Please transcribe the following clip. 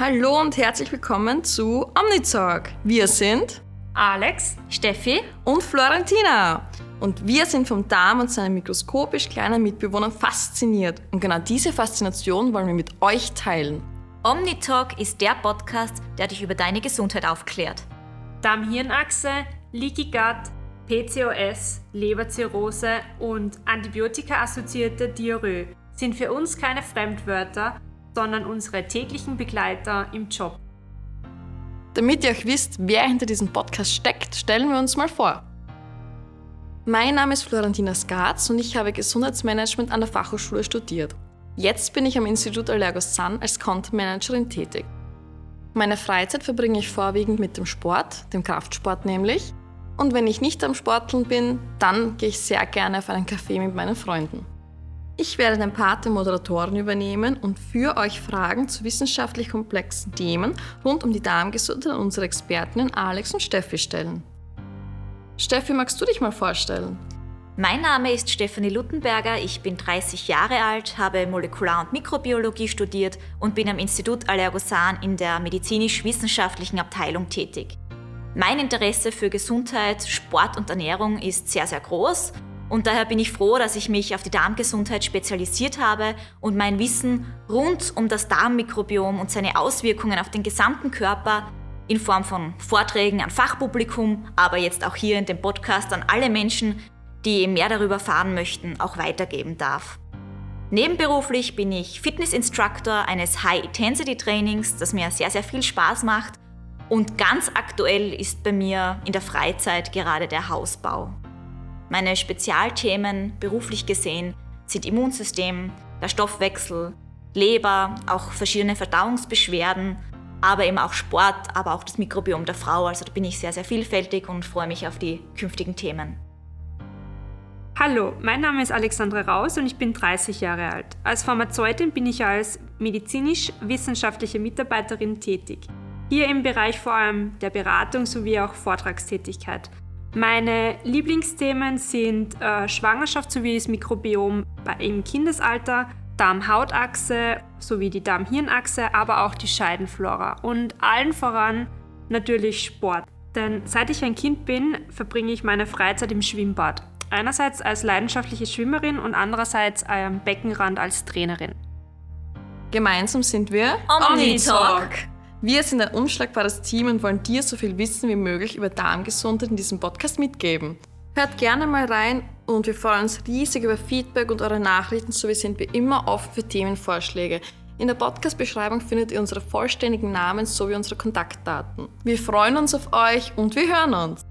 Hallo und herzlich willkommen zu Omnitalk. Wir sind Alex, Steffi und Florentina. Und wir sind vom Darm und seinen mikroskopisch kleinen Mitbewohnern fasziniert. Und genau diese Faszination wollen wir mit euch teilen. Omnitalk ist der Podcast, der dich über deine Gesundheit aufklärt. Darm-Hirn-Achse, Leaky Gut, PCOS, Leberzirrhose und Antibiotika-assoziierte Diarrhoe sind für uns keine Fremdwörter, sondern unsere täglichen Begleiter im Job. Damit ihr euch wisst, wer hinter diesem Podcast steckt, stellen wir uns mal vor. Mein Name ist Florentina Skatz und ich habe Gesundheitsmanagement an der Fachhochschule studiert. Jetzt bin ich am Institut Allergos Sun als Content Managerin tätig. Meine Freizeit verbringe ich vorwiegend mit dem Sport, dem Kraftsport nämlich. Und wenn ich nicht am Sporteln bin, dann gehe ich sehr gerne auf einen Kaffee mit meinen Freunden. Ich werde den Part der Moderatoren übernehmen und für euch Fragen zu wissenschaftlich komplexen Themen rund um die Darmgesundheit an unsere Expertinnen Alex und Steffi stellen. Steffi, magst du dich mal vorstellen? Mein Name ist Stefanie Luttenberger, ich bin 30 Jahre alt, habe Molekular- und Mikrobiologie studiert und bin am Institut Allergosan in der medizinisch-wissenschaftlichen Abteilung tätig. Mein Interesse für Gesundheit, Sport und Ernährung ist sehr, sehr groß und daher bin ich froh, dass ich mich auf die Darmgesundheit spezialisiert habe und mein Wissen rund um das Darmmikrobiom und seine Auswirkungen auf den gesamten Körper in Form von Vorträgen an Fachpublikum, aber jetzt auch hier in dem Podcast an alle Menschen, die mehr darüber erfahren möchten, auch weitergeben darf. Nebenberuflich bin ich Fitness-Instructor eines High-Intensity-Trainings, das mir sehr, sehr viel Spaß macht. Und ganz aktuell ist bei mir in der Freizeit gerade der Hausbau. Meine Spezialthemen beruflich gesehen sind Immunsystem, der Stoffwechsel, Leber, auch verschiedene Verdauungsbeschwerden, aber eben auch Sport, aber auch das Mikrobiom der Frau. Also da bin ich sehr, sehr vielfältig und freue mich auf die künftigen Themen. Hallo, mein Name ist Alexandra Raus und ich bin 30 Jahre alt. Als Pharmazeutin bin ich als medizinisch-wissenschaftliche Mitarbeiterin tätig. Hier im Bereich vor allem der Beratung sowie auch Vortragstätigkeit. Meine Lieblingsthemen sind äh, Schwangerschaft sowie das Mikrobiom im Kindesalter, Darm-Hautachse sowie die Darm-Hirnachse, aber auch die Scheidenflora und allen voran natürlich Sport. Denn seit ich ein Kind bin, verbringe ich meine Freizeit im Schwimmbad. Einerseits als leidenschaftliche Schwimmerin und andererseits am Beckenrand als Trainerin. Gemeinsam sind wir Omnitalk. Wir sind ein unschlagbares Team und wollen dir so viel Wissen wie möglich über Darmgesundheit in diesem Podcast mitgeben. Hört gerne mal rein und wir freuen uns riesig über Feedback und eure Nachrichten, sowie sind wir immer offen für Themenvorschläge. In der Podcast-Beschreibung findet ihr unsere vollständigen Namen sowie unsere Kontaktdaten. Wir freuen uns auf euch und wir hören uns.